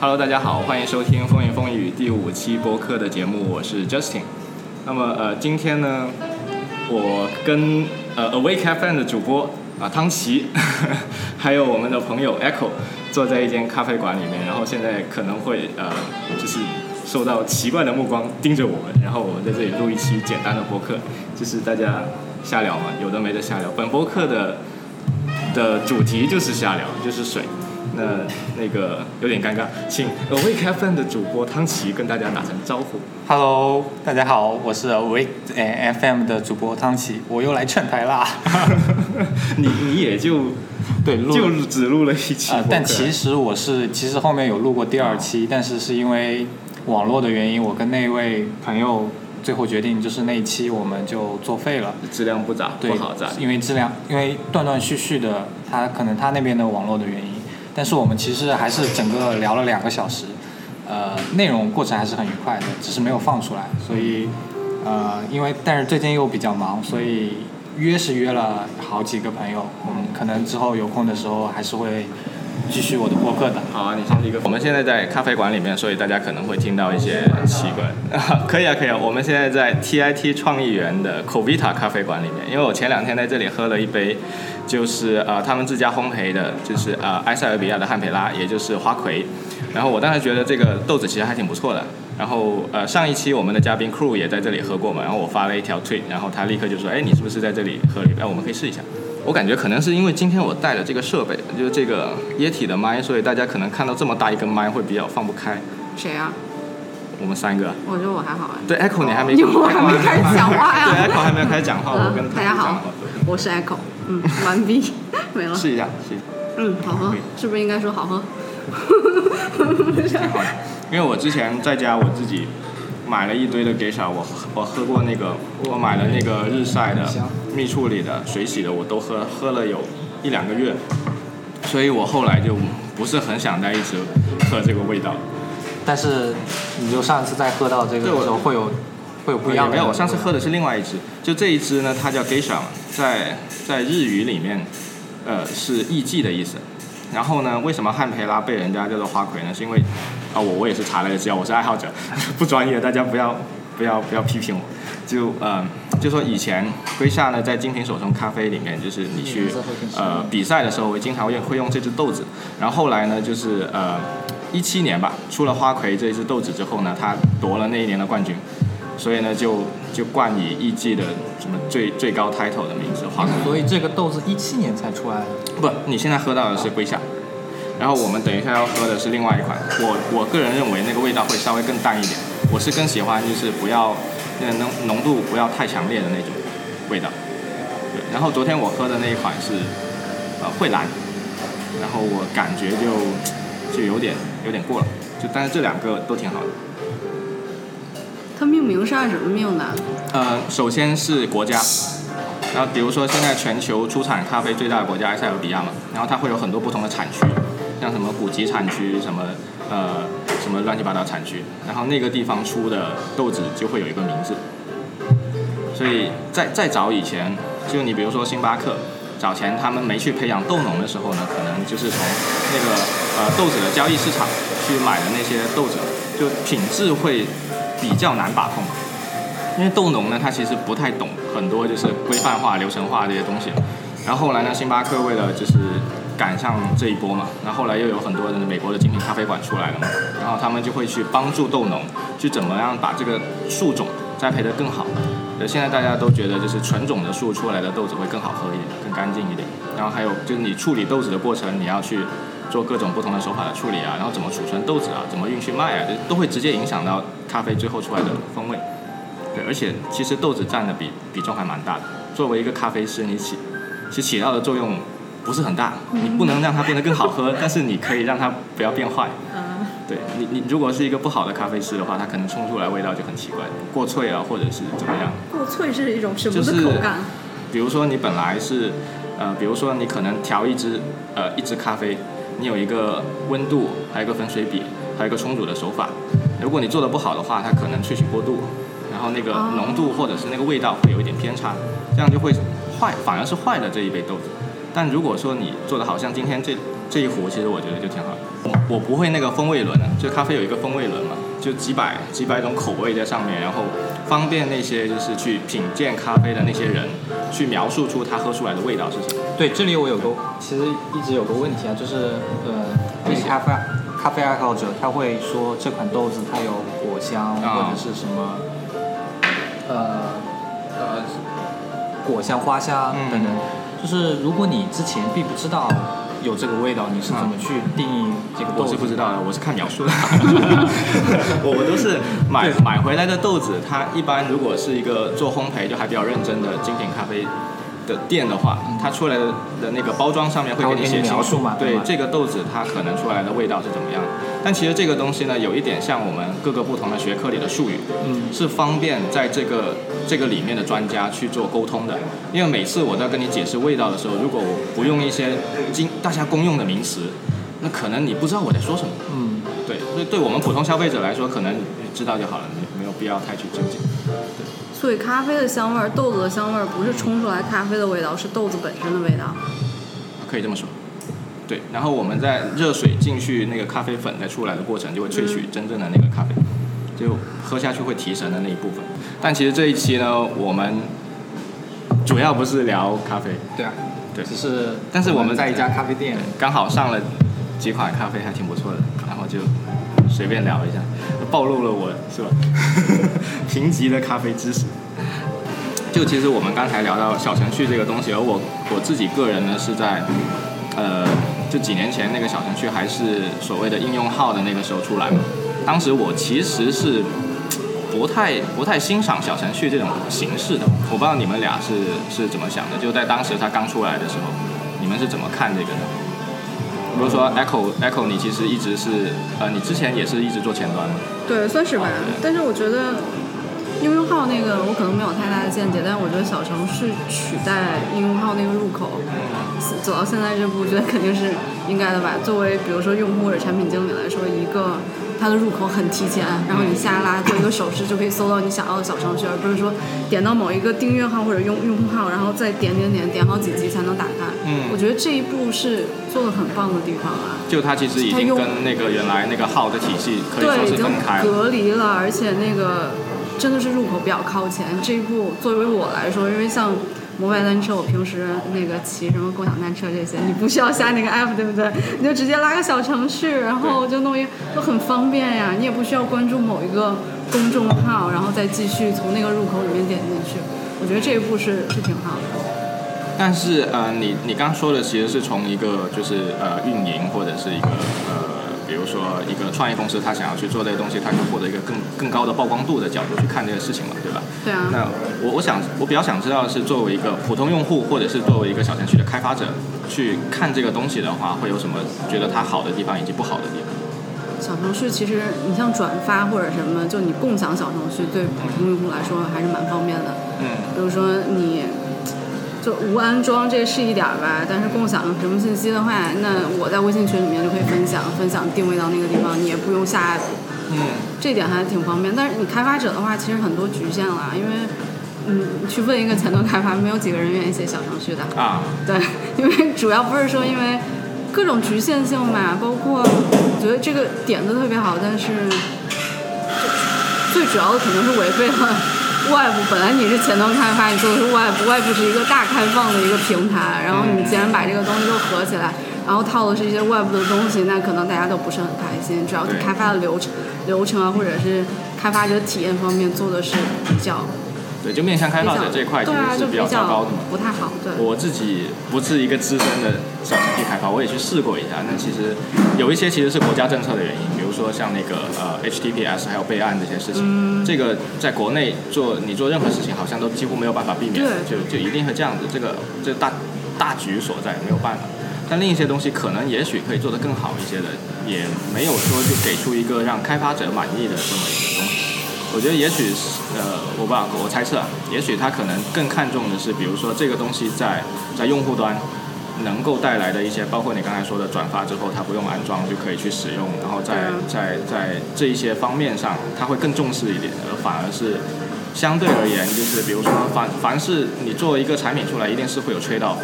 Hello，大家好，欢迎收听《风言风语》第五期播客的节目，我是 Justin。那么呃，今天呢，我跟呃 Awake FM 的主播啊汤奇，还有我们的朋友 Echo 坐在一间咖啡馆里面，然后现在可能会呃就是受到奇怪的目光盯着我们，然后我们在这里录一期简单的播客，就是大家瞎聊嘛，有的没的瞎聊。本播客的的主题就是瞎聊，就是水。那那个有点尴尬，请 Awake FM 的主播汤奇跟大家打声招呼。Hello，大家好，我是 Awake 呃 FM 的主播汤奇，我又来串台啦。你你也就对，录就只录了一期但其实我是其实后面有录过第二期，但是是因为网络的原因，我跟那位朋友最后决定就是那一期我们就作废了。质量不咋对不好咋，因为质量，因为断断续续的，他可能他那边的网络的原因，但是我们其实还是整个聊了两个小时，呃，内容过程还是很愉快的，只是没有放出来，所以呃，因为但是最近又比较忙，所以约是约了好几个朋友，我们，可能之后有空的时候还是会继续我的播客的。好啊，你先是一个。我们现在在咖啡馆里面，所以大家可能会听到一些奇怪。可以啊，可以啊。我们现在在 TIT 创意园的 Covita 咖啡馆里面，因为我前两天在这里喝了一杯，就是呃他们自家烘焙的，就是呃埃塞俄比亚的汉培拉，也就是花魁。然后我当时觉得这个豆子其实还挺不错的。然后呃上一期我们的嘉宾 Crew 也在这里喝过嘛，然后我发了一条推，然后他立刻就说，哎你是不是在这里喝了一杯？哎我们可以试一下。我感觉可能是因为今天我带了这个设备，就是这个液体的麦，所以大家可能看到这么大一根麦会比较放不开。谁啊？我们三个，我觉得我还好啊。对 Echo 你还没，我还没开始讲话呀对 Echo 还没有开始讲话，我跟嗯，大家好我是 Echo，嗯，完毕，没了。试一下，试一下，嗯，好喝，是不是应该说好喝？挺好的。因为我之前在家我自己买了一堆的 geisha，我我喝过那个，我买了那个日晒的、蜜处理的、水洗的，我都喝喝了有一两个月，所以我后来就不是很想再一直喝这个味道。但是你就上次再喝到这个时候会有会有不一样的没有，我上次喝的是另外一支，就这一支呢，它叫 geisha，在在日语里面，呃，是艺妓的意思。然后呢，为什么汉培拉被人家叫做花魁呢？是因为啊、我我也是查了资料，我是爱好者，不专业，大家不要不要不要批评我。就呃，就说以前龟夏呢，在精品手冲咖啡里面，就是你去呃比赛的时候，我经常会会用这只豆子。然后后来呢，就是呃一七年吧，出了花魁这一只豆子之后呢，他夺了那一年的冠军。所以呢，就就冠以艺妓的什么最最高 title 的名字花魁。所以这个豆子一七年才出来的。不，你现在喝到的是龟夏，然后我们等一下要喝的是另外一款。我我个人认为那个味道会稍微更淡一点，我是更喜欢就是不要那个浓浓度不要太强烈的那种味道。对，然后昨天我喝的那一款是呃蕙兰，然后我感觉就就有点有点过了，就但是这两个都挺好的。它命名是按什么命的？呃，首先是国家，然后比如说现在全球出产咖啡最大的国家埃塞俄比亚嘛，然后它会有很多不同的产区，像什么古籍产区，什么呃什么乱七八糟产区，然后那个地方出的豆子就会有一个名字。所以在再早以前，就你比如说星巴克，早前他们没去培养豆农的时候呢，可能就是从那个呃豆子的交易市场去买的那些豆子，就品质会比较难把控。因为豆农呢，他其实不太懂很多就是规范化、流程化这些东西。然后后来呢，星巴克为了就是赶上这一波嘛，然后后来又有很多的美国的精品咖啡馆出来了嘛，然后他们就会去帮助豆农去怎么样把这个树种栽培得更好。呃，现在大家都觉得就是纯种的树出来的豆子会更好喝一点，更干净一点。然后还有就是你处理豆子的过程，你要去做各种不同的手法的处理啊，然后怎么储存豆子啊，怎么运去卖啊，这都会直接影响到咖啡最后出来的风味。对，而且其实豆子占的比比重还蛮大的。作为一个咖啡师，你起其起到的作用不是很大，你不能让它变得更好喝，但是你可以让它不要变坏。嗯，对你，你如果是一个不好的咖啡师的话，它可能冲出来味道就很奇怪，过脆啊，或者是怎么样。过脆是一种什么就是的口感？比如说你本来是，呃，比如说你可能调一支呃一支咖啡，你有一个温度，还有一个粉水比，还有一个冲煮的手法。如果你做的不好的话，它可能萃取过度，然后那个哦浓度或者是那个味道会有一点偏差，这样就会坏，反而是坏了这一杯豆子。但如果说你做的好像今天这这一壶其实我觉得就挺好的。我我不会那个风味轮的，就咖啡有一个风味轮嘛，就几百几百种口味在上面，然后方便那些就是去品鉴咖啡的那些人去描述出他喝出来的味道是什么。对，这里我有个其实一直有个问题啊，就是呃，那些咖啡咖啡爱好者他会说这款豆子它有果香、啊或者是什么呃呃果香、花香嗯等等，就是如果你之前并不知道有这个味道，你是怎么去定义这个豆子我？是不知道的，我是看描述的。我我都是买买回来的豆子，它一般如果是一个做烘焙就还比较认真的精品咖啡的店的话，它出来的的那个包装上面会给你写清楚描述嘛对对这个豆子它可能出来的味道是怎么样。但其实这个东西呢，有一点像我们各个不同的学科里的术语，嗯是方便在这个这个里面的专家去做沟通的。因为每次我在跟你解释味道的时候，如果我不用一些经大家公用的名词，那可能你不知道我在说什么。嗯，对，所以对我们普通消费者来说，可能知道就好了，没没有必要太去纠结。对所以咖啡的香味儿、豆子的香味儿不是冲出来咖啡的味道，是豆子本身的味道。可以这么说。对，然后我们在热水进去那个咖啡粉再出来的过程，就会萃取真正的那个咖啡，就喝下去会提神的那一部分。但其实这一期呢，我们主要不是聊咖啡，对啊，对只是但是我们在一家咖啡店，刚好上了几款咖啡还挺不错的，然后就随便聊一下，暴露了我是吧？贫瘠的咖啡知识。就其实我们刚才聊到小程序这个东西，而我我自己个人呢是在，呃，就几年前那个小程序还是所谓的应用号的那个时候出来嘛。当时我其实是不太不太欣赏小程序这种形式的，我不知道你们俩是是怎么想的。就在当时它刚出来的时候，你们是怎么看这个的？比如说 Echo Echo，你其实一直是呃，你之前也是一直做前端的，对，算是吧哦。但是我觉得应用号那个我可能没有太大的见解，但是我觉得小程序取代应用号那个入口，走到现在这步，我觉得肯定是应该的吧。作为比如说用户或者产品经理来说，一个它的入口很提前，然后你下拉做一个手势就可以搜到你想要的小程序，而不是说点到某一个订阅号或者用用户号，然后再点点点点好几级才能打开。嗯我觉得这一步是做的很棒的地方啊。就它其实已经跟那个原来那个号的体系可以说对，已经是分开了。隔离了，而且那个真的是入口比较靠前。这一步作为我来说，因为像摩拜单车，我平时那个骑什么共享单车这些，你不需要下那个 app，对不对？你就直接拉个小程序，然后就弄一都很方便呀。你也不需要关注某一个公众号，然后再继续从那个入口里面点进去。我觉得这一步是是挺好的。但是呃，你你刚说的其实是从一个就是呃运营或者是一个呃，比如说一个创业公司，他想要去做这个东西，他想获得一个更更高的曝光度的角度去看这个事情嘛，对吧？对啊，那我我想我比较想知道的是，作为一个普通用户或者是作为一个小程序的开发者去看这个东西的话，会有什么觉得它好的地方以及不好的地方？小程序其实你像转发或者什么，就你共享小程序，对普通用户来说还是蛮方便的。嗯比如说你就无安装这是一点儿吧，但是共享什么信息的话，那我在微信群里面就可以分享，分享定位到那个地方，你也不用下 app，嗯这点还挺方便。但是你开发者的话，其实很多局限了，因为嗯，去问一个前端开发，没有几个人愿意写小程序的。啊，对，因为主要不是说因为各种局限性嘛，包括我觉得这个点子特别好，但是最主要的可能是违背了 Web。本来你是前端开发，你做的是 Web，Web 是一个大开放的一个平台，然后你既然把这个东西都合起来，然后套的是一些 Web 的东西，那可能大家都不是很开心。主要是开发的流程、流程啊，或者是开发者体验方面做的是比较对，就面向开发者这一块其实是比较较糟糕的嘛。不太好。对。我自己不是一个资深的小程序开发，我也去试过一下。那其实有一些其实是国家政策的原因，说像那个呃 HTTPS 还有备案这些事情，嗯这个在国内做你做任何事情好像都几乎没有办法避免，就就一定会这样子。这个这大大局所在，没有办法。但另一些东西可能也许可以做得更好一些的，也没有说就给出一个让开发者满意的这么一个东西。我觉得也许是呃，我不知道，我猜测啊，也许他可能更看重的是，比如说这个东西在在用户端能够带来的一些，包括你刚才说的转发之后，它不用安装就可以去使用，然后在嗯在在这一些方面上，他会更重视一点，而反而是相对而言，就是比如说凡凡是你做一个产品出来，一定是会有 trade off，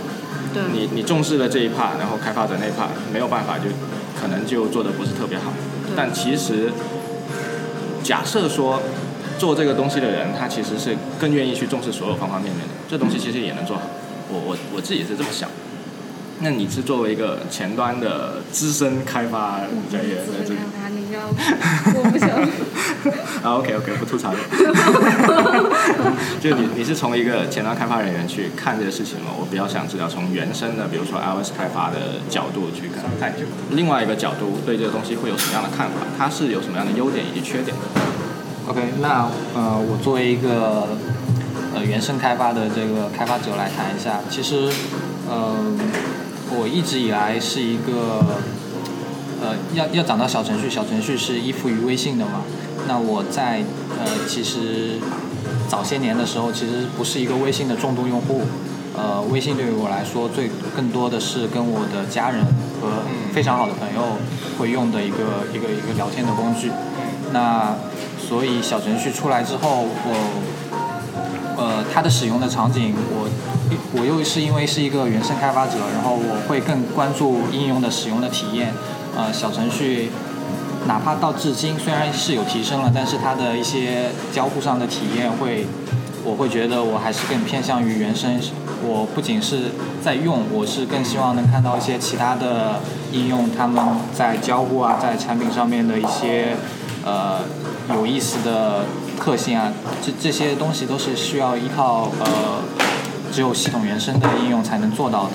对你你重视了这一 part，然后开发者那一 part 没有办法就可能就做的不是特别好。对但其实假设说做这个东西的人，他其实是更愿意去重视所有方方面面的，这东西其实也能做好。我我我自己是这么想。那你是作为一个前端的资深开发人员在这里我不想。啊，OK OK，不吐槽了。就你你是从一个前端开发人员去看这个事情吗？我比较想知道从原生的，比如说 iOS 开发的角度去看看，另外一个角度对这个东西会有什么样的看法？它是有什么样的优点以及缺点？OK，那呃，我作为一个呃原生开发的这个开发者来谈一下，其实呃，我一直以来是一个呃要要讲到小程序，小程序是依附于微信的嘛。那我在呃其实早些年的时候，其实不是一个微信的重度用户。呃，微信对于我来说，最更多的是跟我的家人和非常好的朋友会用的一个一个一个聊天的工具。那所以小程序出来之后，我呃它的使用的场景，我我又是因为是一个原生开发者，然后我会更关注应用的使用的体验。呃，小程序哪怕到至今虽然是有提升了，但是它的一些交互上的体验会，我会觉得我还是更偏向于原生。我不仅是在用，我是更希望能看到一些其他的应用，他们在交互啊，在产品上面的一些呃有意思的特性啊，这这些东西都是需要依靠呃只有系统原生的应用才能做到的。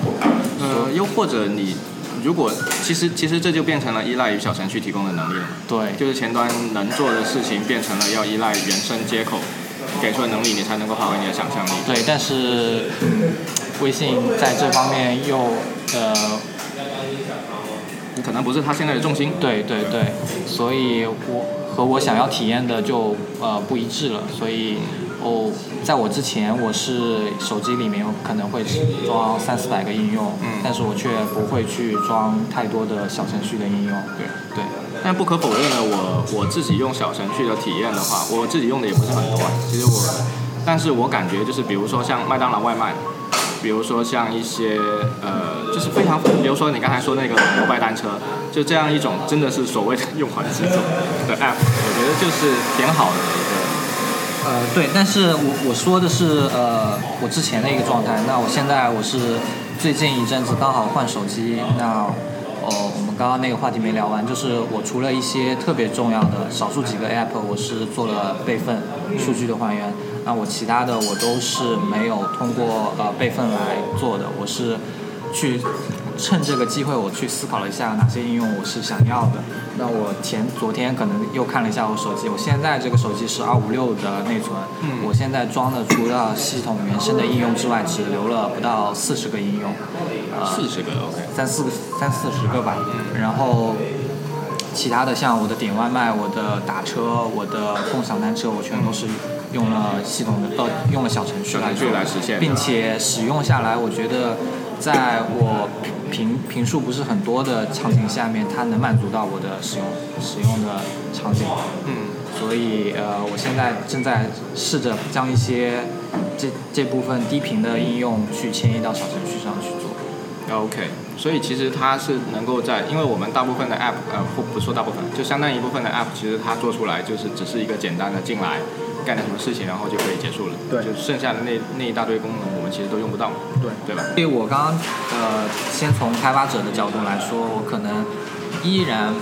呃，又或者你如果其实其实这就变成了依赖于小程序提供的能力了。对，就是前端能做的事情变成了要依赖原生接口给出的能力，你才能够发挥你的想象力。对，但是嗯微信在这方面又呃可能不是他现在的重心。对对对，所以我和我想要体验的就呃不一致了，所以哦，在我之前我是手机里面可能会装三四百个应用，嗯但是我却不会去装太多的小程序的应用。对对，但不可否认的，我我自己用小程序的体验的话，我自己用的也不是很多啊。其实我，但是我感觉就是，比如说像麦当劳外卖，比如说像一些呃，就是非常，比如说你刚才说那个摩拜单车，就这样一种真的是所谓的用环制作的 app，我觉得就是挺好的一个。呃，对，但是我我说的是呃我之前的一个状态，那我现在我是最近一阵子刚好换手机，那哦我们刚刚那个话题没聊完，就是我除了一些特别重要的少数几个 app 我是做了备份数据的还原，那我其他的我都是没有通过呃备份来做的，我是去趁这个机会我去思考了一下哪些应用我是想要的。那我前昨天可能又看了一下我手机，我现在这个手机是二五六的内存，嗯。我现在装的除了系统原生的应用之外，只留了不到四十个应用，呃，四十个 OK，三四个三四十个吧，然后其他的像我的点外卖、我的打车、我的共享单车，我全都是用了系统的呃用了小程序来小程序做来实现并且使用下来，我觉得在我频频数不是很多的场景下面，它能满足到我的使用使用的场景。嗯，所以呃，我现在正在试着将一些这这部分低频的应用去迁移到小程序上去做。OK，所以其实它是能够在，因为我们大部分的 App，呃，不不说大部分，就相当一部分的 App，其实它做出来就是只是一个简单的进来干点什么事情，然后就可以结束了。对就剩下的那那一大堆功能，我们其实都用不到。对对吧？所以我刚刚呃，先从开发者的角度来说，我可能依然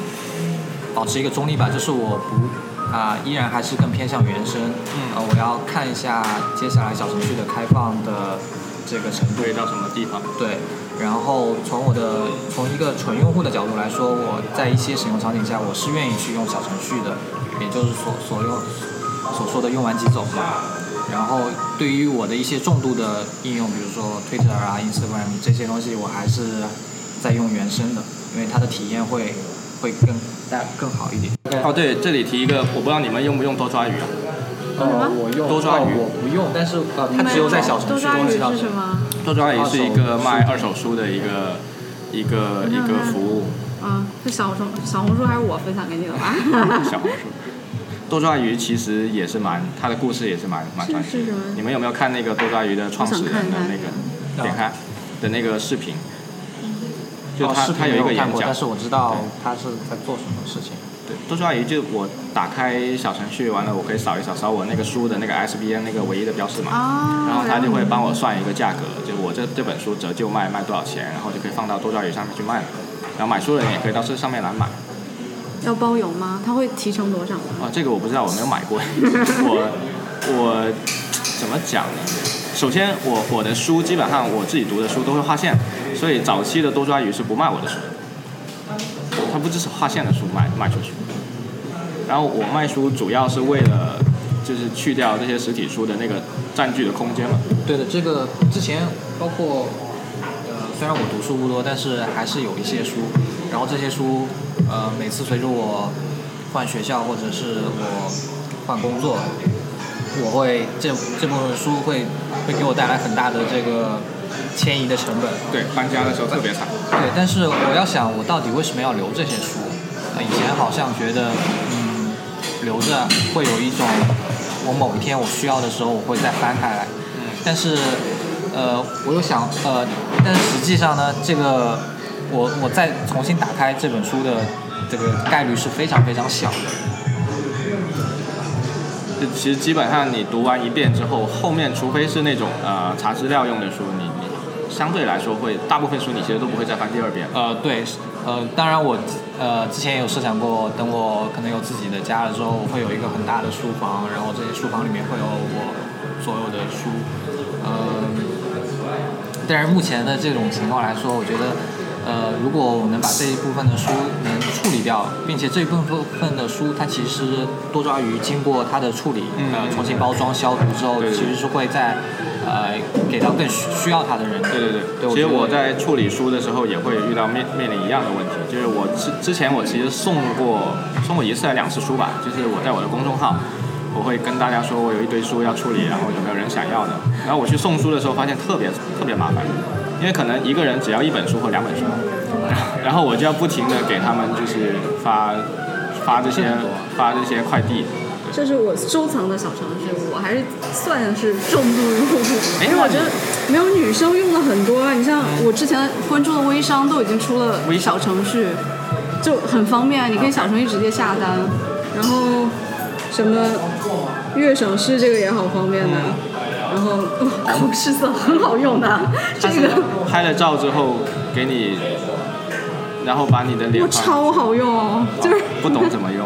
保持一个中立吧，就是我不啊、依然还是更偏向原生。嗯呃，我要看一下接下来小程序的开放的这个程度。到什么地方？对，然后从我的从一个纯用户的角度来说，我在一些使用场景下，我是愿意去用小程序的，也就是所所用所说的用完即走嘛。然后对于我的一些重度的应用，比如说 Twitter 啊、Instagram 这些东西，我还是在用原生的，因为它的体验会会更大更好一点。哦，对，这里提一个，我不知道你们用不用多抓鱼啊？呃，我用多抓鱼哦我不用，但是呃，它只有在小程序多抓鱼中知道是什么？多抓鱼是一个卖二手书的一个一个一个服务，啊，是小红小红书还是我分享给你的吧？小红书。多抓鱼其实也是蛮，它的故事也是蛮蛮传奇的是是什么。你们有没有看那个多抓鱼的创始人的那个？点开，的那个视频，就哦他、他有一视频没看过，个演讲但，是我知道他是在做什么事情。对，多抓鱼就我打开小程序完了，我可以扫一扫，扫我那个书的那个 ISBN 那个唯一的标识码，啊，然后他就会帮我算一个价格，就我这这本书折旧卖卖多少钱，然后就可以放到多抓鱼上面去卖了。然后买书的人也可以到这上面来买。要包邮吗？他会提成多少吗？啊，这个我不知道，我没有买过。我我怎么讲呢？首先，我我的书基本上我自己读的书都会划线，所以早期的多抓鱼是不卖我的书的，它不支持划线的书卖卖出去。然后我卖书主要是为了就是去掉这些实体书的那个占据的空间嘛。对的，这个之前包括呃，虽然我读书不多，但是还是有一些书。然后这些书，呃，每次随着我换学校或者是我换工作，我会这这部分书会会给我带来很大的这个迁移的成本。对，搬家的时候特别惨。对，但是我要想，我到底为什么要留这些书？呃，以前好像觉得，嗯，留着会有一种，我某一天我需要的时候，我会再翻开来。但是，呃，我又想，呃，但是实际上呢，这个我我再重新打开这本书的这个概率是非常非常小的。就其实基本上你读完一遍之后，后面除非是那种呃查资料用的书，你你相对来说会大部分书你其实都不会再翻第二遍。呃，对，呃，当然我呃之前也有设想过，等我可能有自己的家了之后，我会有一个很大的书房，然后这些书房里面会有我所有的书，呃，但是目前的这种情况来说，我觉得。呃，如果我能把这一部分的书能处理掉，并且这一部分的书，它其实多抓鱼经过它的处理，嗯呃，重新包装消毒之后，其实是会在呃给到更需需要它的人。对对对，对其实我在处理书的时候也会遇到面面临一样的问题，就是我之之前我其实送过送过一次还两次书吧，就是我在我的公众号，我会跟大家说我有一堆书要处理，然后有没有人想要的，然后我去送书的时候发现特别特别麻烦，因为可能一个人只要一本书或两本书，然后我就要不停的给他们就是发发这些 发这些快递，这是我收藏的小程序，我还是算是重度用户，哎因为我觉得没有女生用的很多。你像我之前关注的微商都已经出了微小程序，就很方便，你可以小程序直接下单，然后什么月省事这个也好方便的，然后 试色很好用的，这个拍了照之后给你，然后把你的脸我超好用哦，就是不懂怎么用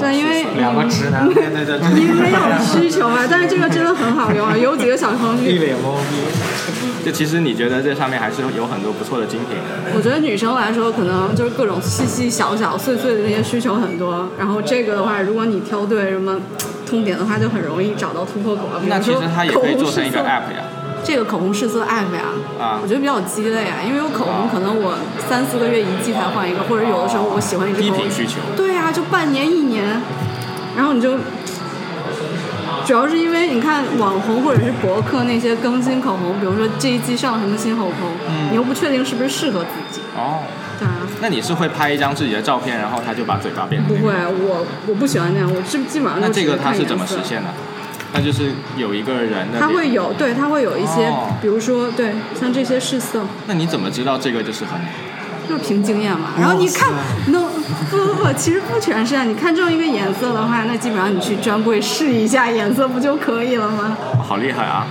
对，因为两个直男对对对，你没有需求啊，但是这个真的很好用啊，有几个小程序 一脸懵逼。就其实你觉得这上面还是有很多不错的精品的。我觉得女生来说，可能就是各种细细小小碎碎的那些需求很多。然后这个的话，如果你挑对什么痛点的话，就很容易找到突破口那其实它也可以做成一个 app 呀。这个口红试色 app 呀，啊我觉得比较鸡肋啊，因为我口红可能我三四个月一季才换一个，或者有的时候我喜欢一支口红，需求。对呀、就半年一年，然后你就。主要是因为你看网红或者是博客那些更新口红，比如说这一季上了什么新口红，嗯你又不确定是不是适合自己，哦，对啊。那你是会拍一张自己的照片，然后他就把嘴巴变成不？会，我我不喜欢那样，我基基本上那就只这个他是怎么实现的？那就是有一个人的。它会。有，对，他会有一些，哦比如说，对，像这些试色，那你怎么知道这个就适合你？就是凭经验嘛。然后你看，no，不不不，其实不全是啊。你看中一个颜色的话，那基本上你去专柜试一下颜色不就可以了吗？好厉害啊！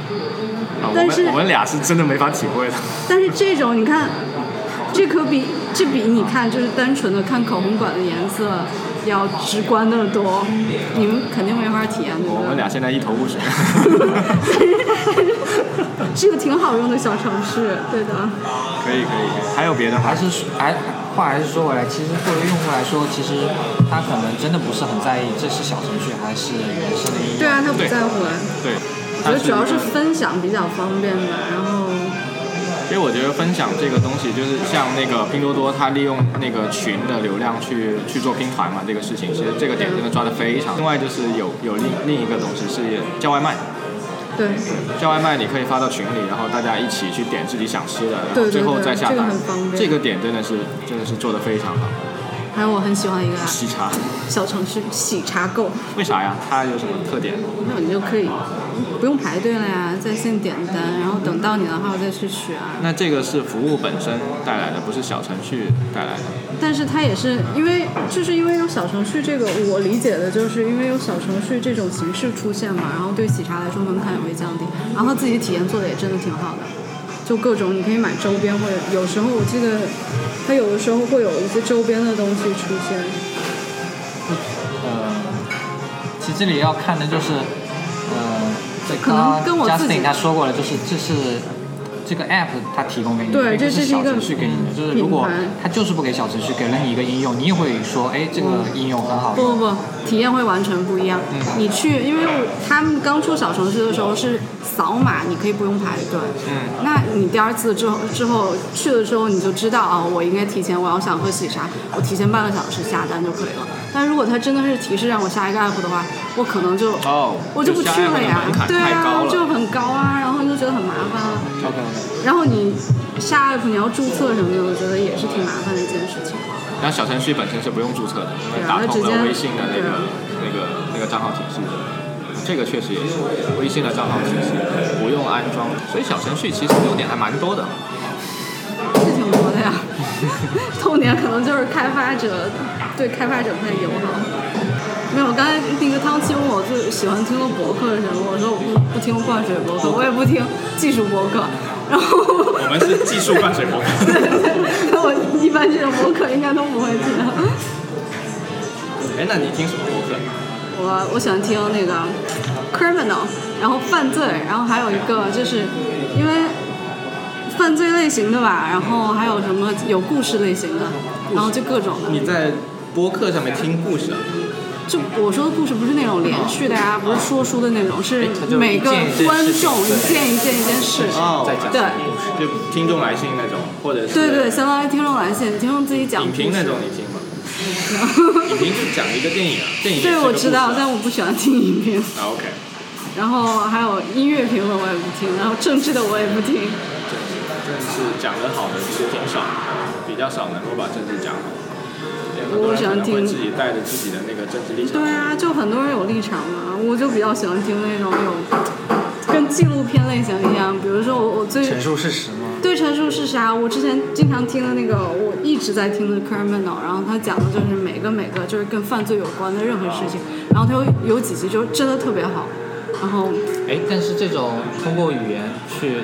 啊，但是们我们俩是真的没法体会的。但是这种你看，这可比这比你看就是单纯的看口红管的颜色要直观的多，你们肯定没法体验，对不对？我们俩现在一头雾水。是个挺好用的小程序，对的。可以可以可以，还有别的吗还？是还话还是说回来，其实作为用户来说，其实他可能真的不是很在意这是小程序还是原生的应用。对啊，他不在乎啊。对，我觉得主要是分享比较方便吧，然后因为我觉得分享这个东西，就是像那个拼多多，它利用那个群的流量去去做拼团嘛，这个事情，其实这个点真的抓得非常。另外就是有有另另一个东西是叫外卖，对叫外卖你可以发到群里，然后大家一起去点自己想吃的，最后对这个再下单很方。便这个点真的是真的是做的非常好。还有我很喜欢一个喜茶，小程序喜茶购，为啥呀？它有什么特点？那你就可以不用排队了呀，在线点单，然后等到你的号再去取啊。那这个是服务本身带来的，不是小程序带来的。但是它也是因为，就是因为有小程序这个，我理解的就是因为有小程序这种形式出现嘛，然后对喜茶来说门槛也会降低，然后他自己体验做的也真的挺好的，就各种你可以买周边，或者有时候我记得它有的时候会有一些周边的东西出现。呃，其实这里要看的就是，呃，这可能跟我自己他说过了，就是这是这个 app 它提供给你的，对这是小程序给你的。就是如果他就是不给小程序，给了你一个应用，你也会说，哎，这个应用很好。不不不，体验会完全不一样。嗯你去，因为他们刚出小程序的时候是扫码，你可以不用排队。嗯。那你第二次之后之后去了之后，你就知道啊，我应该提前，我要想喝喜茶，我提前半个小时下单就可以了。但如果他真的是提示让我下一个 app 的话，我可能就哦我就不去了呀。对啊，就很高啊，然后就觉得很麻烦了。OK。然后你下 app 你要注册什么的，我觉得也是挺麻烦的一件事情。然后小程序本身是不用注册的，因为对啊打通它直接了微信的那个那个那个账号体系。这个确实也是微信的账号体系不用安装，所以小程序其实优点还蛮多的。是挺多的呀。痛点可能就是开发者对开发者不太友好。没有，刚才那个汤七问我最喜欢听的博客是什么，我说我不不听灌水博客，我也不听技术博客，然后我们是技术灌水博客。那我一般这种博客应该都不会听。哎，那你听什么博客？我我喜欢听那个 criminal，然后犯罪，然后还有一个就是因为犯罪类型的吧，然后还有什么有故事类型的，然后就各种的。你在播客上面听故事啊？就我说的故事不是那种连续的呀，不是说书的那种，是每个观众一件一件一件事。哦在讲对就听众来信那种，或者是对对，相当于听众来信，听众自己讲。影评那种，你听吗？影评就讲一个电影啊，电影对，我知道，但我不喜欢听影评。啊 OK，然后还有音乐评论我也不听，然后政治的我也不听。政治政治讲的好的其实挺少，比较少能够把政治讲好。因为很多人可能会自己带着自己的那个政治立场。对啊，就很多人有立场嘛，我就比较喜欢听那种有跟纪录片类型一样，比如说我我最陈述事实吗？对陈述事实啊？我之前经常听的那个，我一直在听的 Criminal，然后他讲的就是每个每个就是跟犯罪有关的任何事情，然后他有有几集就真的特别好，然后哎，但是这种通过语言去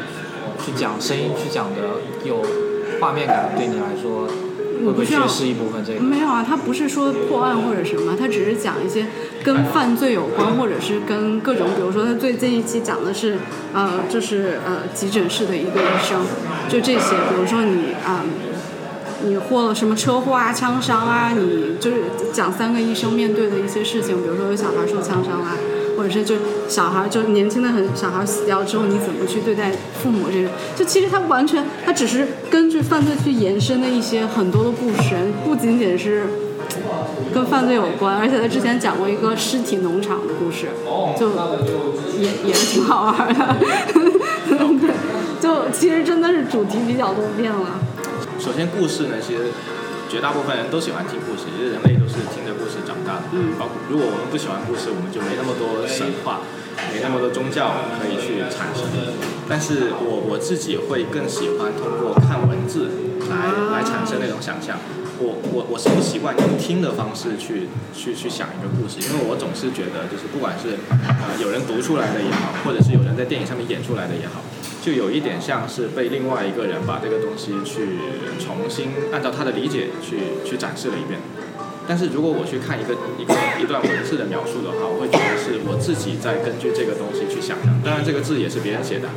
去讲声音去讲的有画面感，对你来说会不会缺失一部分这个？没有啊，他不是说破案或者什么，他只是讲一些跟犯罪有关，或者是跟各种，比如说他最近一期讲的是，呃，就是呃急诊室的一个医生，就这些，比如说你啊、你获了什么车祸啊、枪伤啊，你就是讲三个医生面对的一些事情，比如说有小孩受枪伤啊，或者是就小孩就年轻的很小孩死掉之后，你怎么去对待父母这种，就其实他完全他只是根据犯罪去延伸的一些很多的故事，不仅仅是跟犯罪有关，而且他之前讲过一个尸体农场的故事，就也也是挺好玩的，对，就其实真的是主题比较多变了。首先故事呢，其实绝大部分人都喜欢听故事，其实人类都是听着故事长大的。嗯包括如果我们不喜欢故事，我们就没那么多神话，没那么多宗教可以去产生。但是我我自己会更喜欢通过看文字来来产生那种想象。我我我是不习惯用听的方式去去去想一个故事，因为我总是觉得就是不管是呃有人读出来的也好，或者是有人在电影上面演出来的也好，就有一点像是被另外一个人把这个东西去重新按照他的理解去去展示了一遍。但是如果我去看一个一个一段文字的描述的话，我会觉得是我自己在根据这个东西去想象。当然，这个字也是别人写的，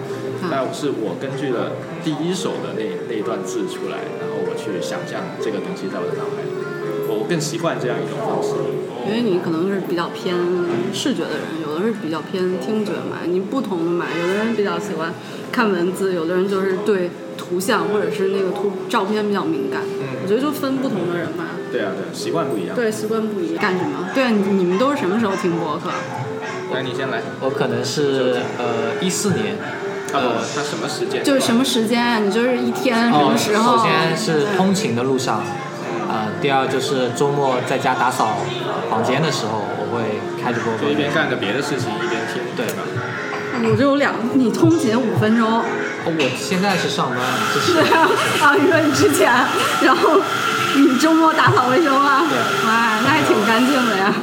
但是我根据了第一手的那那一段字出来，然后我去想象这个东西在我的脑海里。我更习惯这样一种方式。因为你可能是比较偏视觉的人，有的是比较偏听觉嘛，你不同的嘛，有的人比较喜欢看文字，有的人就是对图像或者是那个图照片比较敏感。嗯我觉得就分不同的人嘛，对啊，对啊，习惯不一样。对，习惯不一样。干什么？对啊，你你们都是什么时候听播客？来，你先来。我可能是呃一四年，呃，他什么时间？就是什么时间啊？你就是一天什哦，么时候？首先是通勤的路上，呃，第二就是周末在家打扫房间的时候，我会开着播客就一。边干着别的事情，一边听，对吧？我就有两，你通勤五分钟，哦我现在是上班，就是 对啊，啊，你说你之前，然后你周末打扫卫生啊，对哇，那还挺干净的呀。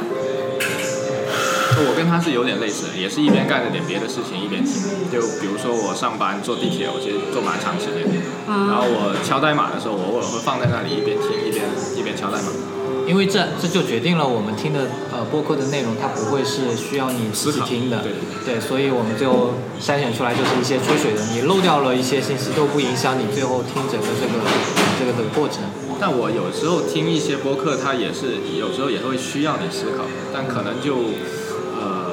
我跟他是有点类似的，也是一边干着点别的事情一边听。就比如说我上班坐地铁，我其实坐蛮长时间的。啊然后我敲代码的时候，我偶尔会放在那里一边听一边一边敲代码。因为这这就决定了我们听的呃播客的内容，它不会是需要你自己听的，对对，所以我们最后筛选出来就是一些吹水的，你漏掉了一些信息都不影响你最后听整个这个这个的过程。但我有时候听一些播客，它也是有时候也会需要你思考，但可能就呃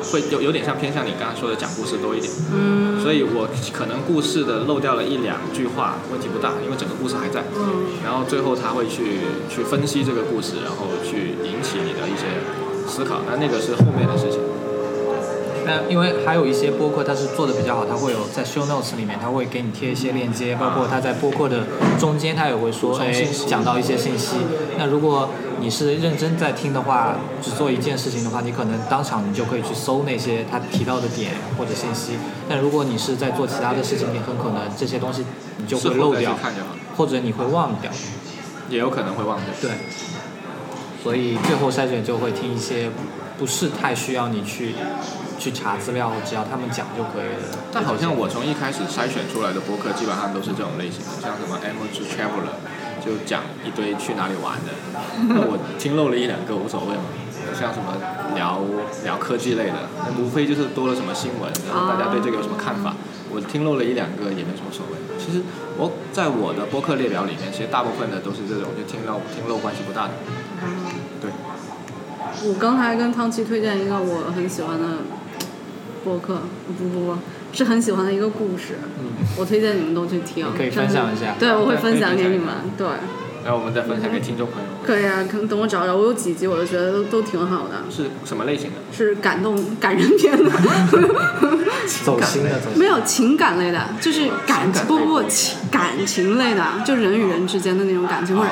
会有有点像偏向你刚刚说的讲故事多一点。嗯所以我可能故事的漏掉了一两句话，问题不大，因为整个故事还在。嗯然后最后他会去去分析这个故事，然后去引起你的一些思考，那那个是后面的事情。那因为还有一些播客它是做的比较好，它会有在 show notes 里面，它会给你贴一些链接，包括它在播客的中间，它也会说，哎讲到一些信息。那如果你是认真在听的话，只做一件事情的话，你可能当场你就可以去搜那些他提到的点或者信息。但如果你是在做其他的事情，你很可能这些东西你就会漏掉，或者你会忘掉。也有可能会忘掉。对，所以最后筛选就会听一些不是太需要你去去查资料，只要他们讲就可以了。但好像我从一开始筛选出来的博客，基本上都是这种类型的，像什么 Amateur Traveler，就讲一堆去哪里玩的。那我听漏了一两个无所谓嘛。像什么聊聊科技类的，那无非就是多了什么新闻，然后大家对这个有什么看法。我听漏了一两个也没什么所谓。其实我在我的播客列表里面，其实大部分的都是这种，就听漏听漏关系不大的。对，我刚才跟汤奇推荐一个我很喜欢的播客，不不不，是很喜欢的一个故事，嗯，我推荐你们都去听。可以分享一下对，我会分享给你们。对，然后我们再分享给听众朋友。可以啊，可能等我找找，我有几集我就觉得都都挺好的，是什么类型的？是感动 感人片 的，走心的。没有情感类的，就是感不不不情感情类的，就人与人之间的那种感情，或者。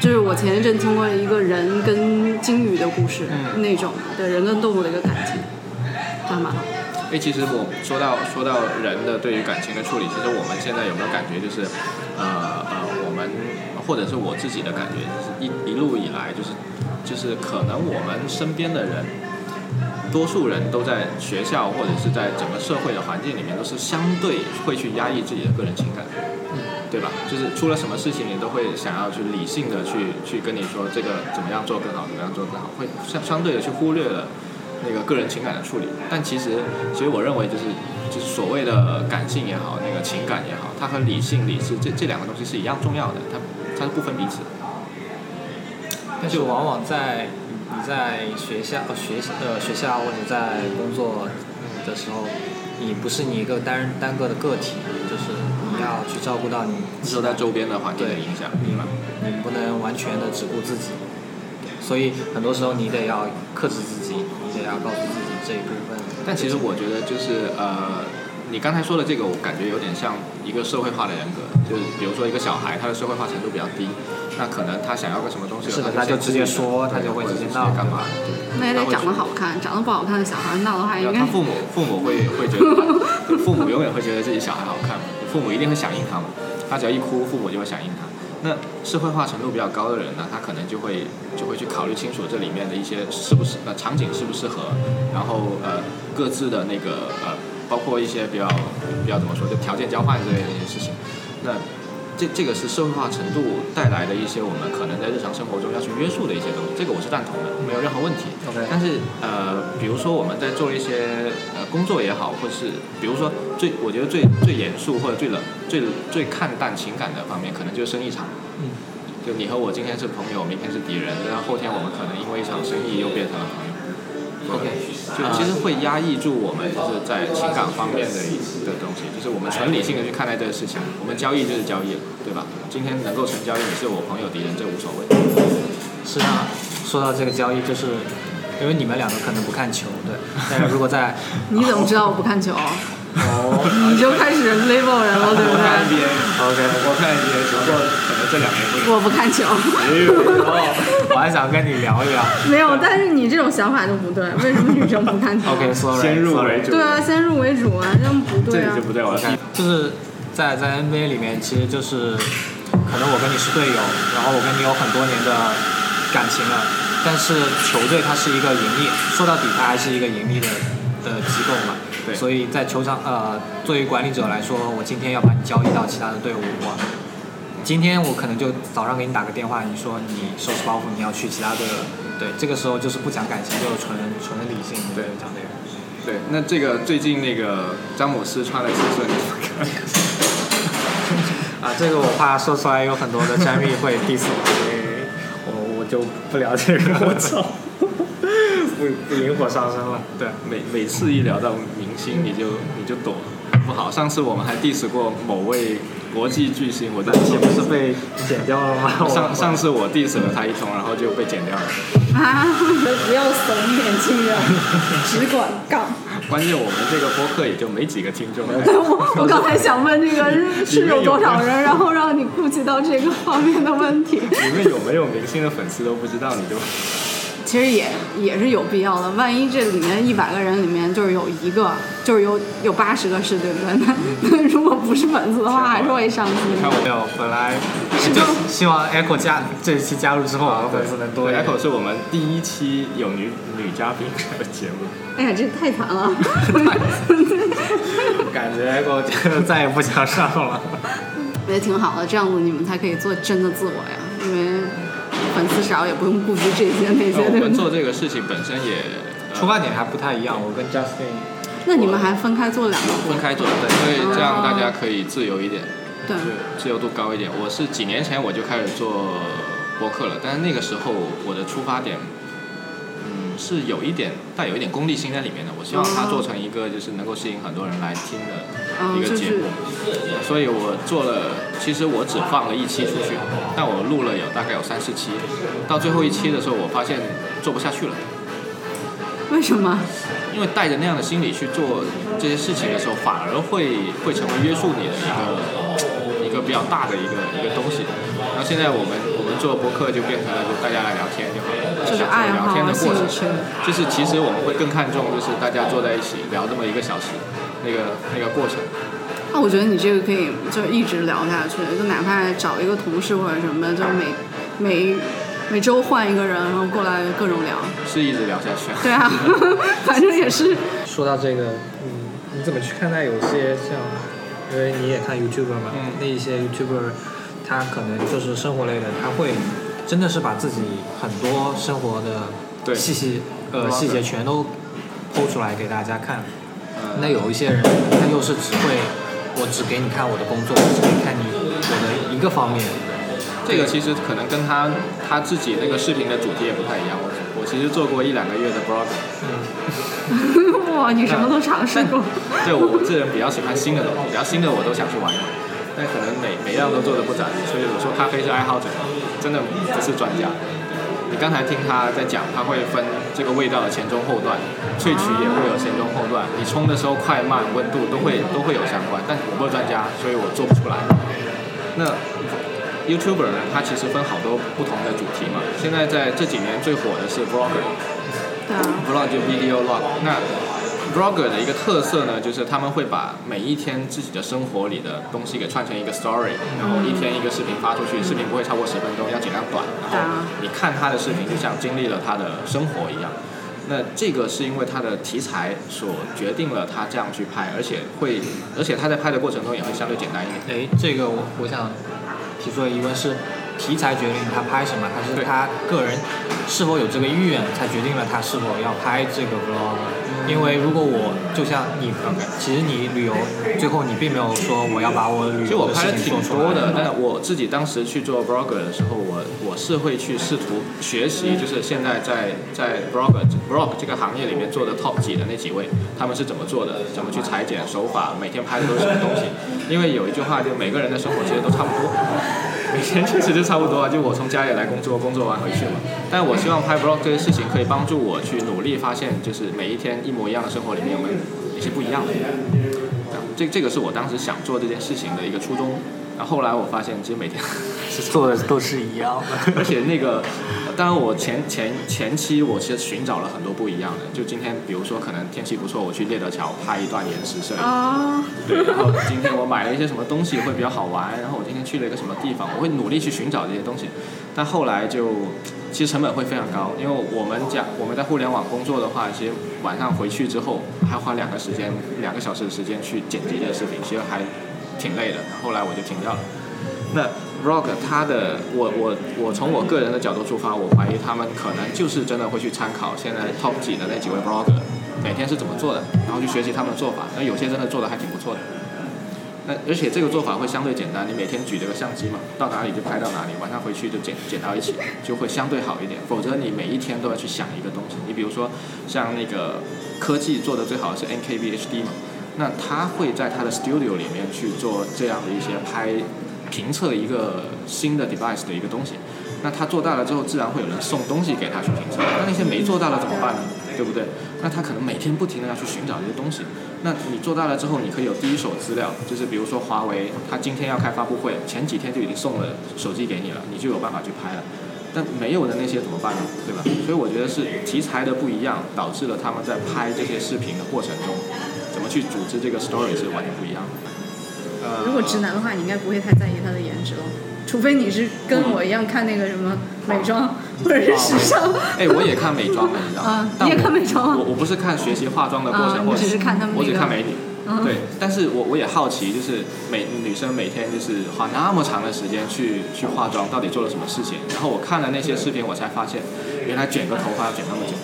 就是我前一阵听过一个人跟鲸鱼的故事，嗯那种对人跟动物的一个感情，还蛮好。哎，其实我说到说到人的对于感情的处理，其实我们现在有没有感觉就是，呃呃，我们或者是我自己的感觉，就是一一路以来，就是就是可能我们身边的人，多数人都在学校或者是在整个社会的环境里面，都是相对会去压抑自己的个人情感，对吧？就是出了什么事情，你都会想要去理性的去去跟你说这个怎么样做更好，怎么样做更好，会相相对的去忽略了。那个个人情感的处理，但其实，其实我认为就是就是所谓的感性也好，那个情感也好，它和理性、理智这这两个东西是一样重要的，它它是不分彼此的。但是往往在你在学校、呃学呃学校或者在工作的时候，你不是你一个单单个的个体，就是你要去照顾到你受到周边的环境的影响，你你不能完全的只顾自己，所以很多时候你得要克制自己，你得要告诉自己这一部分。但其实我觉得就是呃，你刚才说的这个，我感觉有点像一个社会化的人格，就是比如说一个小孩，他的社会化程度比较低，那可能他想要个什么东西，是的他他就直接说他就会直接闹干嘛？对那也得长得好看，长得不好看的小孩闹的话，应该他父母父母会会觉得，父母永远会觉得自己小孩好看，父母一定会响应他嘛。他只要一哭，父母就会响应他。那社会化程度比较高的人呢，他可能就会就会去考虑清楚这里面的一些适不适呃场景适不适合，然后呃各自的那个呃包括一些比较比较怎么说就条件交换之类的一些事情。那这这个是社会化程度带来的一些我们可能在日常生活中要去约束的一些东西，这个我是赞同的，没有任何问题。OK 但是呃，比如说我们在做一些呃工作也好，或是比如说最我觉得最最严肃或者最冷最最看淡情感的方面，可能就是生意场。嗯。就你和我今天是朋友，明天是敌人，然后后天我们可能因为一场生意又变成了朋友。OK，就其实会压抑住我们就是在情感方面的一的东西，就是我们纯理性的去看待这个事情。我们交易就是交易，对吧？今天能够成交易，你是我朋友敌人，这无所谓。是啊说到这个交易，就是因为你们两个可能不看球，对，但是如果在你怎么知道我不看球？哦，你就开始 label 人了，对不我看对？NBA。OK，我看 NBA，只不过可能这两年不我不看球，哦，我还想跟你聊一聊。没有，但是你这种想法就不对，为什么女生不看球 OK，sorry，先入为主对啊，先入为主啊，这样不对啊这里就。不对，我看就是在在 NBA 里面，其实就是可能我跟你是队友，然后我跟你有很多年的感情了，但是球队它是一个盈利，说到底它还是一个盈利的的机构嘛。对所以在球场呃，作为管理者来说，我今天要把你交易到其他的队伍，我今天我可能就早上给你打个电话，你说你收拾包袱你要去其他队了，对，这个时候就是不讲感情，就是纯纯的理性，对讲这个。对，那这个最近那个詹姆斯穿了几寸，你怎么看？啊，这个我怕说出来有很多的詹密会 diss 我，就不聊这个，我操，不不引火上身了。对，每每次一聊到明星，你就你就躲，不好。上次我们还 diss 过某位国际巨星，我就这期不是被剪掉了吗？上上次我 diss 了他一通，然后就被剪掉了。啊，不要怂，年轻人，只管杠。关键我们这个播客也就没几个听众。我 我刚才想问这个是是有多少人，然后让你顾及到这个方面的问题。里面有没有明星的粉丝都不知道，你就其实也也是有必要的。万一这里面一百个人里面就是有一个，就是有有八十个是对不对？那那如果不是粉丝的话，还是会伤心看的。我没有，本来就希望 Echo 加这一期加入之后，粉丝能多。Echo 是我们第一期有女女嘉宾的节目。哎呀，这太惨了。感觉 Echo 就再也不想上了。也挺好的，这样子你们才可以做真的自我呀。因为粉丝少，也不用顾及这些那些，我们？做这个事情本身也呃出发点还不太一样，我跟 Justin 那你们还分开做两个分开做，对，因为这样大家可以自由一点，对，自由度高一点。我是几年前我就开始做播客了，但是那个时候我的出发点，嗯，是有一点带有一点功利心在里面的。我希望它做成一个就是能够吸引很多人来听的一个节目，所以我做了，其实我只放了一期出去，但我录了有大概有三四期，到最后一期的时候，我发现做不下去了。为什么？因为带着那样的心理去做这些事情的时候，反而会会成为约束你的一个一个比较大的一个一个东西。然后现在我们我们做播客就变成了就大家来聊天就好了，就是爱聊天的过程。就是其实我们会更看重就是大家坐在一起聊这么一个小时，那个那个过程。那我觉得你这个可以就一直聊下去，就哪怕找一个同事或者什么，就每每每周换一个人，然后过来各种聊。是一直聊下去。对啊，反正也是。说到这个，嗯，你怎么去看待有些像，因为你也看 YouTuber 嘛，嗯那一些 YouTuber，他可能就是生活类的，他会真的是把自己很多生活的对细细呃细节全都剖出来给大家看。嗯那有一些人，他又是只会，我只给你看我的工作，我只给你看你我的一个方面。这个其实可能跟他他自己那个视频的主题也不太一样。我我其实做过一两个月的 blog，哇，你什么都尝试过。对我我这人比较喜欢新的东西，只要新的我都想去玩玩，但可能每每样都做的不咋地，所以我说咖啡是爱好者，真的不是专家。你刚才听他在讲，他会分这个味道的前中后段，萃取也会有前中后段，你冲的时候快慢温度都会都会有相关，但我不是专家，所以我做不出来。那 YouTuber 呢，它其实分好多不同的主题嘛。现在在这几年最火的是 Vlogger，对啊，vlog 就 video log。那 vlogger 的一个特色呢，就是他们会把每一天自己的生活里的东西给串成一个 story，然后一天一个视频发出去，视频不会超过十分钟，要尽量短。然后你看他的视频，就像经历了他的生活一样。那这个是因为他的题材所决定了他这样去拍，而且会，而且他在拍的过程中也会相对简单一点。哎，这个我我想提出的疑问是，题材决定他拍什么，还是对他个人是否有这个意愿，才决定了他是否要拍这个 vlog？因为如果我就像你其实你旅游最后你并没有说我要把我旅其实我游的拍的挺事情做出来多的，但我自己当时去做 blogger 的时候，我我是会去试图学习，就是现在在在 blogger blog 这个行业里面做的 top 几的那几位，他们是怎么做的，怎么去裁剪手法，每天拍的都是什么东西。因为有一句话，就每个人的生活其实都差不多，每天确实就差不多啊。就我从家里来工作，工作完回去嘛。但我希望拍 vlog 这些事情可以帮助我去努力发现，就是每一天一模一样的生活里面有没有一些不一样的。这这个是我当时想做这件事情的一个初衷。然后后来我发现，其实每天 是做的都是一样的。而且那个，当然我前前前期我其实寻找了很多不一样的。就今天，比如说可能天气不错，我去猎德桥拍一段延时摄影。啊，对，然后今天我买了一些什么东西会比较好玩，然后我今天去了一个什么地方，我会努力去寻找这些东西。但后来就其实成本会非常高，因为我们讲我们在互联网工作的话，其实晚上回去之后还要花两个时间两个小时的时间去剪辑这个视频，其实还挺累的。后来我就停掉了。那 Vlog 它的我我我从我个人的角度出发，我怀疑他们可能就是真的会去参考现在 Top 几的那几位 Vlogger 每天是怎么做的，然后去学习他们的做法。那有些真的做的还挺不错的。那而且这个做法会相对简单，你每天举这个相机嘛，到哪里就拍到哪里，晚上回去就剪剪到一起，就会相对好一点。否则你每一天都要去想一个东西，你比如说像那个科技做的最好的是 NKV HD 嘛，那他会在他的 studio 里面去做这样的一些拍评测一个新的 device 的一个东西。那他做大了之后，自然会有人送东西给他去评测。那那些没做大的怎么办呢？对不对？那他可能每天不停的要去寻找这些东西。那你做大了之后，你可以有第一手资料，就是比如说华为，他今天要开发布会，前几天就已经送了手机给你了，你就有办法去拍了。但没有的那些怎么办呢？对吧？所以我觉得是题材的不一样，导致了他们在拍这些视频的过程中，怎么去组织这个 story 是完全不一样的。呃，如果直男的话，你应该不会太在意他的颜值了，除非你是跟我一样看那个什么美妆或者是时尚。哎，我也看美妆的，你知道吗啊？你也看美妆吗我我不是看学习化妆的过程，啊或者你只是看他们那个我只看美女。嗯对，但是我我也好奇，就是每女生每天就是花那么长的时间去去化妆，到底做了什么事情？然后我看了那些视频，我才发现，原来卷个头发要卷那么久。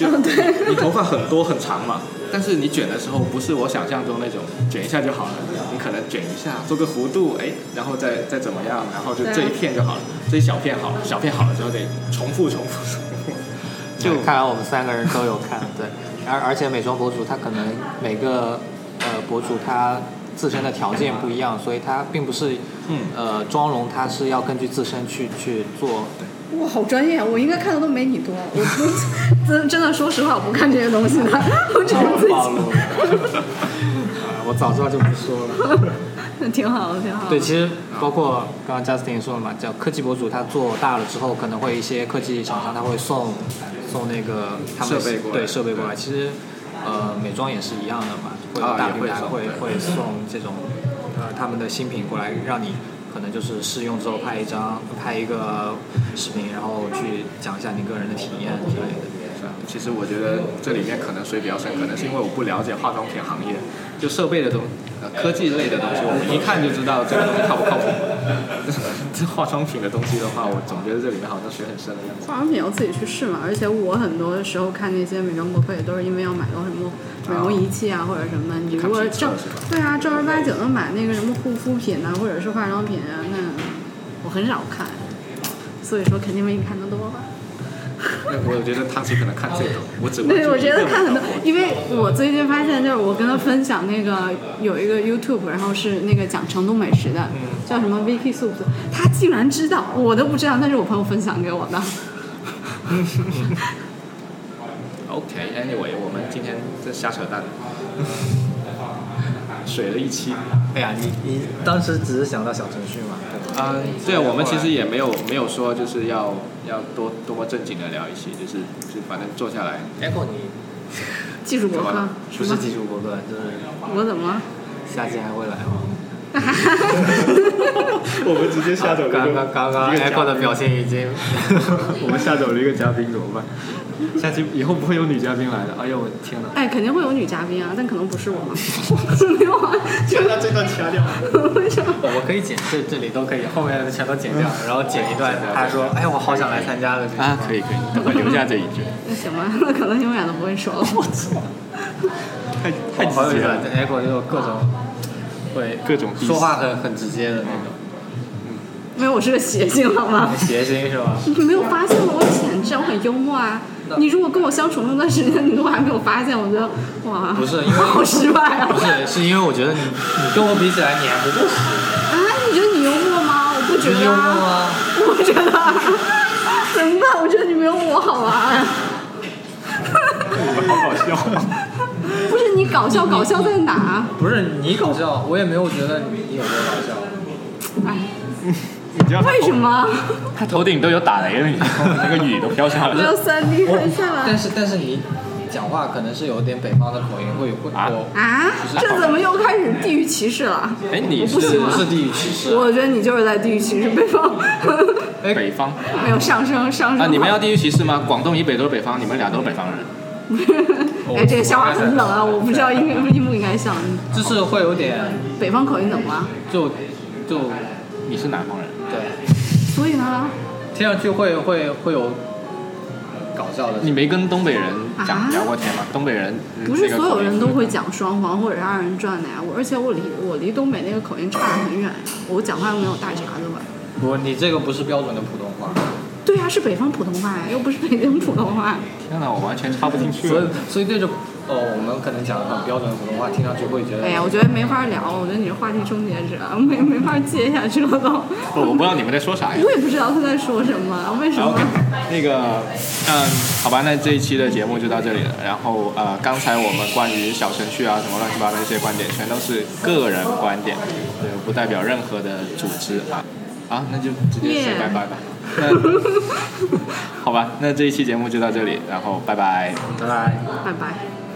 就嗯对。你头发很多很长嘛，但是你卷的时候不是我想象中那种卷一下就好了，你可能卷一下做个弧度，哎，然后再再怎么样，然后就这一片就好了，这一小片好了，小片好了之后得重复重复重复。就看来我们三个人都有看，对，而而且美妆博主他可能每个呃博主他自身的条件不一样，所以他并不是嗯。呃妆容他是要根据自身去去做，哇，好专业啊！我应该看的都没你多。我不真真的说实话，我不看这些东西的，我只是自己。啊 我早知道就不说了。挺好的，挺好的。对，其实包括刚刚 Justin 也说了嘛，叫科技博主，他做大了之后，可能会一些科技厂商他会送送那个他们的设备过来对设备过来。其实呃，美妆也是一样的嘛，会有啊大品牌会会会送这种呃他们的新品过来，让你可能就是试用之后拍一张拍一个视频，然后去讲一下你个人的体验之类的。是啊其实我觉得这里面可能水比较深，可能是因为我不了解化妆品行业，就设备的东呃科技类的东西，我们一看就知道这个东西靠不靠谱。这化妆品的东西的话，我总觉得这里面好像水很深的样子。化妆品要自己去试嘛，而且我很多时候看那些美妆博客也都是因为要买到什么美容仪器啊或者什么的。你如果正对啊正儿八经的买那个什么护肤品啊或者是化妆品啊，那我很少看，所以说肯定没你看的多吧。那 我觉得他只可能看这个，我只对，我觉得看很多多，，因为我最近发现，就是我跟他分享那个有一个 YouTube，然后是那个讲成都美食的，叫什么 Vicky Soup，他竟然知道，我都不知道，那是我朋友分享给我的。OK，Anyway，、我们今天这瞎扯淡，水了一期。哎呀，你你当时只是想到小程序嘛，对吧？啊、对啊，我们其实也没有没有说就是要要多多么正经的聊一些，就是就反正坐下来，Echo 你技术博客不是？技术博客，就是我怎么了？下期还会来吗？我们直接吓走刚刚刚刚 Echo 的表现已经，我们吓走了一个嘉宾怎么办？下期以后不会有女嘉宾来的。哎呦我天哪！哎，肯定会有女嘉宾啊，但可能不是我嘛。没有啊，现在这段掐掉。为什么？我可以剪，这这里都可以，后面的全都剪掉，然后剪一段他说，哎，我好想来参加的这个啊，可以可以，等会留下这一句。那行吧，那可能永远都不会说了。我操！太太好有意思了，Echo 就有各种会各种说话很很直接的那种，没有，我是个谐星，好吗？谐星是吧？你 没有发现吗？我潜质，我很幽默啊。你如果跟我相处那么段时间，你都还没有发现，我觉得哇，不是因为好失败啊！不是，是因为我觉得你你跟我比起来，你还不够实。啊，你觉得你幽默吗？我不觉得你幽默啊，吗？我不觉得啊。怎么办？我觉得你没有我好玩。你们好搞笑。不是你搞笑搞笑在哪？不是你搞笑，我也没有觉得你有多搞笑。哎，你知道为什么他头顶都有打雷了，你那个雨都飘下来没有了。三 D 看下来但是但是你讲话可能是有点北方的口音，会会啊我啊？这怎么又开始地域歧视了？哎，你我不喜是欢不是地域歧视啊。我觉得你就是在地域歧视北方，哎北方没有上升上升。啊？你们要地域歧视吗？广东以北都是北方，你们俩都是北方人。哎，这个笑话很冷啊！我不知道应该应不应该笑。就是会有点北方口音怎么了？就就你是南方人，对，所以呢？听上去会会会有搞笑的。你没跟东北人讲啊聊过天吗？东北人嗯不是所有口音人都会讲双簧或者是二人转的呀。我而且我离我离东北那个口音差得很远呀。我讲话又没有大碴子吧？不，你这个不是标准的普通话，对呀、是北方普通话呀，又不是北京普通话。天哪，我完全插不进去所以。所以这种哦，我们可能讲的很标准的普通话，听上去会觉得。哎呀，我觉得没法聊，我觉得你是话题终结者，没没法接下去了都。不，我不知道你们在说啥呀。我也不知道他在说什么，为什么 OK，那个，嗯，好吧，那这一期的节目就到这里了。然后呃，刚才我们关于小程序啊什么乱七八糟的一些观点，全都是个人观点，对，不代表任何的组织啊。啊，那就直接 say Yeah 拜拜吧。那好吧，那这一期节目就到这里，然后拜拜。拜拜。拜拜。